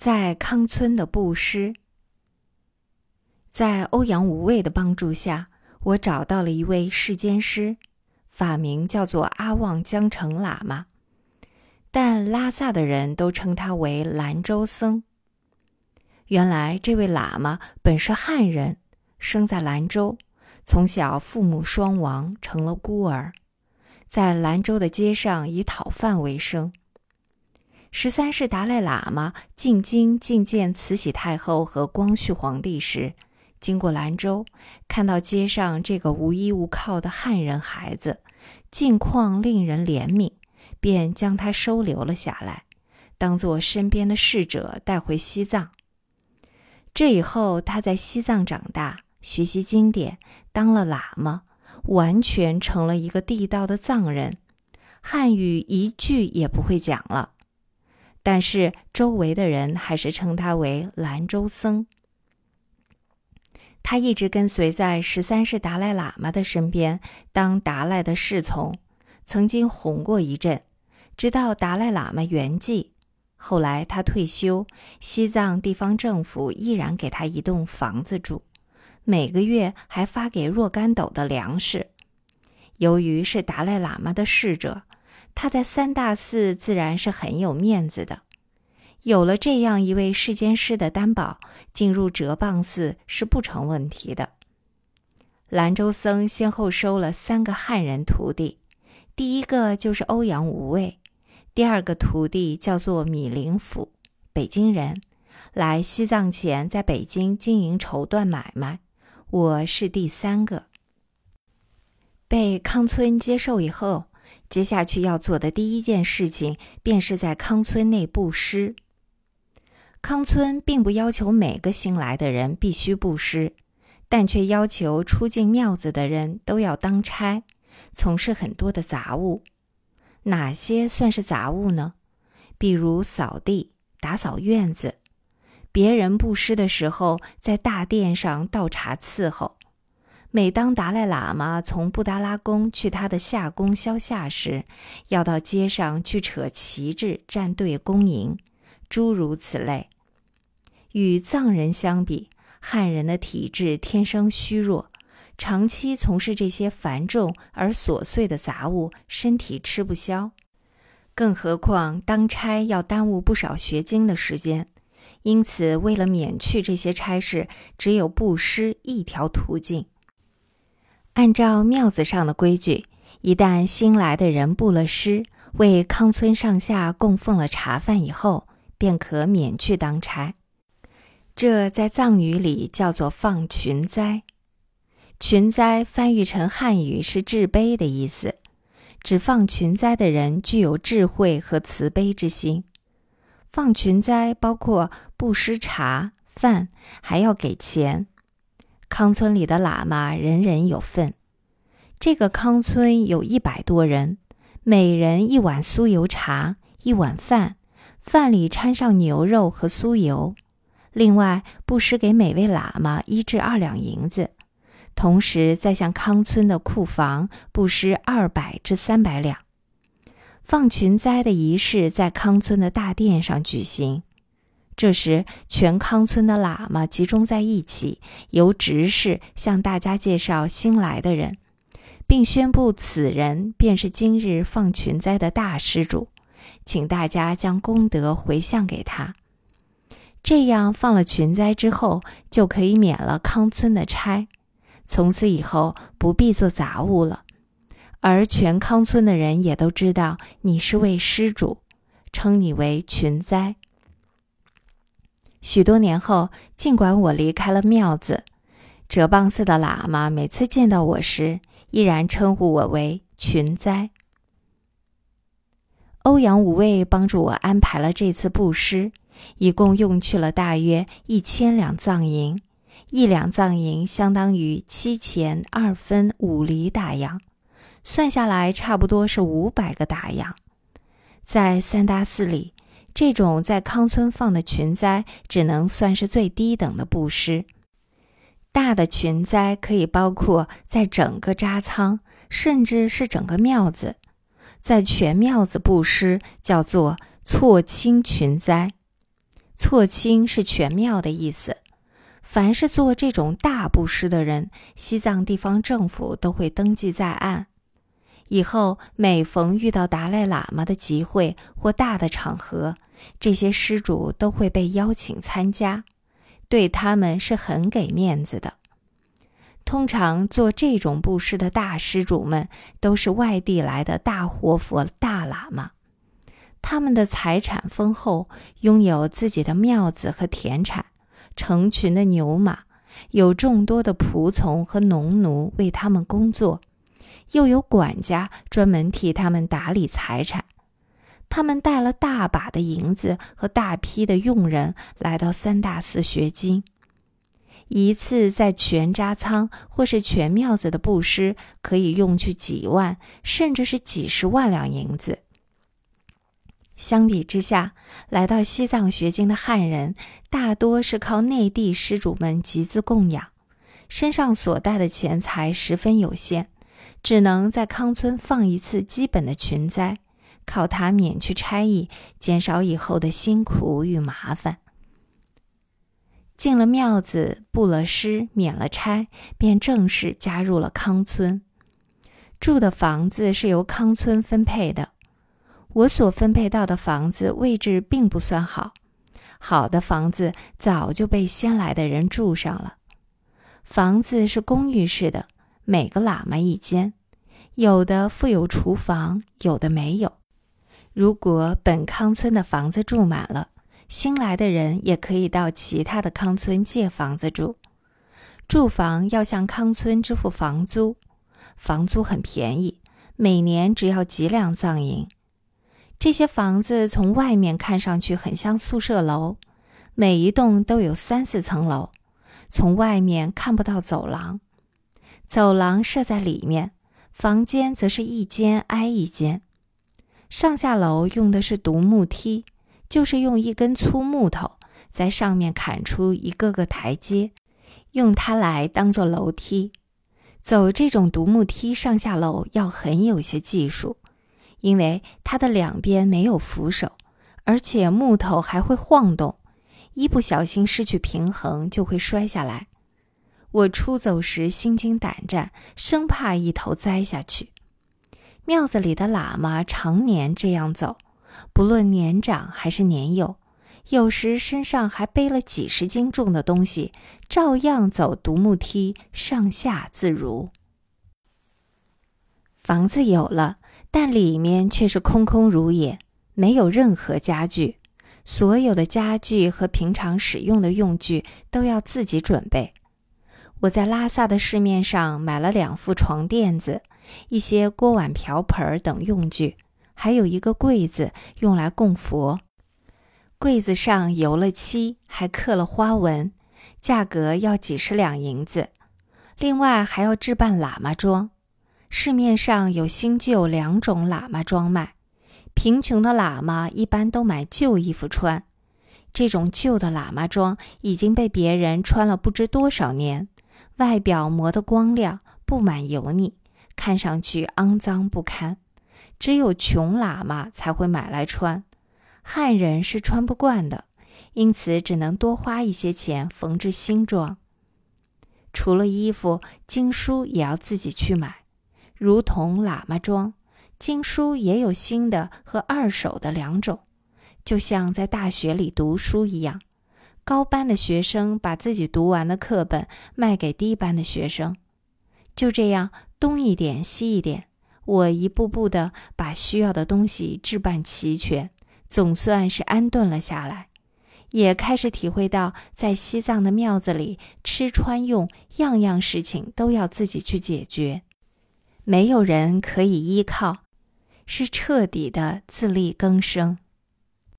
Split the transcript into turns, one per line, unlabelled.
在康村的布施，在欧阳无畏的帮助下，我找到了一位世间师，法名叫做阿旺江城喇嘛，但拉萨的人都称他为兰州僧。原来这位喇嘛本是汉人，生在兰州，从小父母双亡，成了孤儿，在兰州的街上以讨饭为生。十三世达赖喇嘛进京觐见慈禧太后和光绪皇帝时，经过兰州，看到街上这个无依无靠的汉人孩子，境况令人怜悯，便将他收留了下来，当做身边的侍者带回西藏。这以后，他在西藏长大，学习经典，当了喇嘛，完全成了一个地道的藏人，汉语一句也不会讲了。但是周围的人还是称他为兰州僧。他一直跟随在十三世达赖喇嘛的身边，当达赖的侍从，曾经红过一阵，直到达赖喇嘛圆寂。后来他退休，西藏地方政府依然给他一栋房子住，每个月还发给若干斗的粮食。由于是达赖喇嘛的侍者。他在三大寺自然是很有面子的，有了这样一位世间师的担保，进入哲蚌寺是不成问题的。兰州僧先后收了三个汉人徒弟，第一个就是欧阳无畏，第二个徒弟叫做米林甫，北京人，来西藏前在北京经营绸缎买卖。我是第三个，被康村接受以后。接下去要做的第一件事情，便是在康村内布施。康村并不要求每个新来的人必须布施，但却要求出进庙子的人都要当差，从事很多的杂物。哪些算是杂物呢？比如扫地、打扫院子；别人布施的时候，在大殿上倒茶伺候。每当达赖喇嘛从布达拉宫去他的夏宫消夏时，要到街上去扯旗帜站队恭迎，诸如此类。与藏人相比，汉人的体质天生虚弱，长期从事这些繁重而琐碎的杂物，身体吃不消。更何况当差要耽误不少学经的时间，因此为了免去这些差事，只有布施一条途径。按照庙子上的规矩，一旦新来的人布了施，为康村上下供奉了茶饭以后，便可免去当差。这在藏语里叫做放群灾。群灾翻译成汉语是至悲的意思，指放群灾的人具有智慧和慈悲之心。放群灾包括布施茶饭，还要给钱。康村里的喇嘛人人有份。这个康村有一百多人，每人一碗酥油茶，一碗饭，饭里掺上牛肉和酥油。另外布施给每位喇嘛一至二两银子，同时再向康村的库房布施二百至三百两。放群灾的仪式在康村的大殿上举行。这时，全康村的喇嘛集中在一起，由执事向大家介绍新来的人，并宣布此人便是今日放群灾的大施主，请大家将功德回向给他。这样放了群灾之后，就可以免了康村的差，从此以后不必做杂物了。而全康村的人也都知道你是位施主，称你为群灾。许多年后，尽管我离开了庙子，哲蚌寺的喇嘛每次见到我时，依然称呼我为群灾。欧阳无畏帮助我安排了这次布施，一共用去了大约一千两藏银，一两藏银相当于七钱二分五厘大洋，算下来差不多是五百个大洋。在三大寺里。这种在康村放的群灾，只能算是最低等的布施。大的群灾可以包括在整个扎仓，甚至是整个庙子，在全庙子布施，叫做错清群灾。错清是全庙的意思。凡是做这种大布施的人，西藏地方政府都会登记在案。以后每逢遇到达赖喇嘛的集会或大的场合，这些施主都会被邀请参加，对他们是很给面子的。通常做这种布施的大施主们都是外地来的大活佛、大喇嘛，他们的财产丰厚，拥有自己的庙子和田产，成群的牛马，有众多的仆从和农奴为他们工作。又有管家专门替他们打理财产，他们带了大把的银子和大批的佣人来到三大寺学经。一次在全扎仓或是全庙子的布施，可以用去几万，甚至是几十万两银子。相比之下，来到西藏学经的汉人，大多是靠内地施主们集资供养，身上所带的钱财十分有限。只能在康村放一次基本的群灾，靠它免去差役，减少以后的辛苦与麻烦。进了庙子，布了施，免了差，便正式加入了康村。住的房子是由康村分配的，我所分配到的房子位置并不算好，好的房子早就被先来的人住上了。房子是公寓式的。每个喇嘛一间，有的附有厨房，有的没有。如果本康村的房子住满了，新来的人也可以到其他的康村借房子住。住房要向康村支付房租，房租很便宜，每年只要几两藏银。这些房子从外面看上去很像宿舍楼，每一栋都有三四层楼，从外面看不到走廊。走廊设在里面，房间则是一间挨一间。上下楼用的是独木梯，就是用一根粗木头在上面砍出一个个台阶，用它来当做楼梯。走这种独木梯上下楼要很有些技术，因为它的两边没有扶手，而且木头还会晃动，一不小心失去平衡就会摔下来。我出走时心惊胆战，生怕一头栽下去。庙子里的喇嘛常年这样走，不论年长还是年幼，有时身上还背了几十斤重的东西，照样走独木梯上下自如。房子有了，但里面却是空空如也，没有任何家具，所有的家具和平常使用的用具都要自己准备。我在拉萨的市面上买了两副床垫子，一些锅碗瓢盆等用具，还有一个柜子用来供佛。柜子上油了漆，还刻了花纹，价格要几十两银子。另外还要置办喇嘛装，市面上有新旧两种喇嘛装卖。贫穷的喇嘛一般都买旧衣服穿，这种旧的喇嘛装已经被别人穿了不知多少年。外表磨得光亮，布满油腻，看上去肮脏不堪。只有穷喇嘛才会买来穿，汉人是穿不惯的，因此只能多花一些钱缝制新装。除了衣服，经书也要自己去买，如同喇嘛装，经书也有新的和二手的两种，就像在大学里读书一样。高班的学生把自己读完的课本卖给低班的学生，就这样东一点西一点，我一步步的把需要的东西置办齐全，总算是安顿了下来，也开始体会到在西藏的庙子里吃穿用样样事情都要自己去解决，没有人可以依靠，是彻底的自力更生。